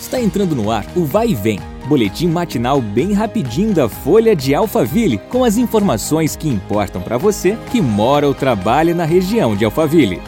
Está entrando no ar o Vai e Vem, boletim matinal bem rapidinho da Folha de Alphaville, com as informações que importam para você que mora ou trabalha na região de Alphaville.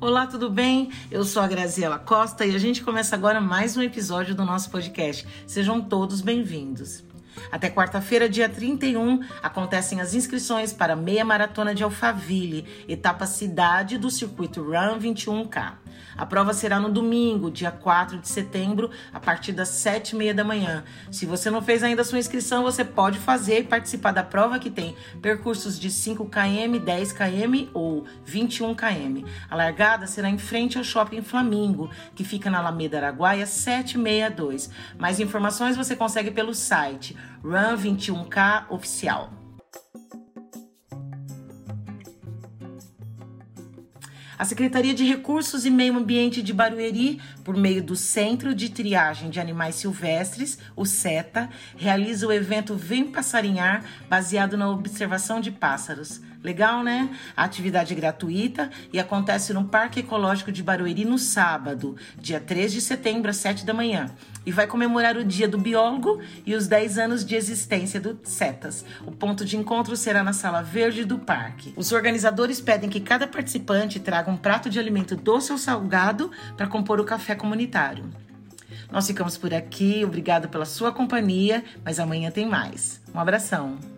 Olá, tudo bem? Eu sou a Graziela Costa e a gente começa agora mais um episódio do nosso podcast. Sejam todos bem-vindos. Até quarta-feira, dia 31, acontecem as inscrições para a meia maratona de Alphaville, etapa cidade do circuito Run 21K. A prova será no domingo, dia 4 de setembro, a partir das 7h30 da manhã. Se você não fez ainda a sua inscrição, você pode fazer e participar da prova que tem percursos de 5km, 10km ou 21km. A largada será em frente ao Shopping Flamingo, que fica na Alameda Araguaia 762. Mais informações você consegue pelo site Run 21K Oficial. A Secretaria de Recursos e Meio Ambiente de Barueri, por meio do Centro de Triagem de Animais Silvestres, o CETA, realiza o evento Vem Passarinhar, baseado na observação de pássaros. Legal, né? A atividade é gratuita e acontece no Parque Ecológico de Barueri no sábado, dia 3 de setembro, às 7 da manhã. E vai comemorar o Dia do Biólogo e os 10 anos de existência do CETAS. O ponto de encontro será na Sala Verde do Parque. Os organizadores pedem que cada participante traga um prato de alimento doce ou salgado para compor o café comunitário. Nós ficamos por aqui, obrigado pela sua companhia, mas amanhã tem mais. Um abração.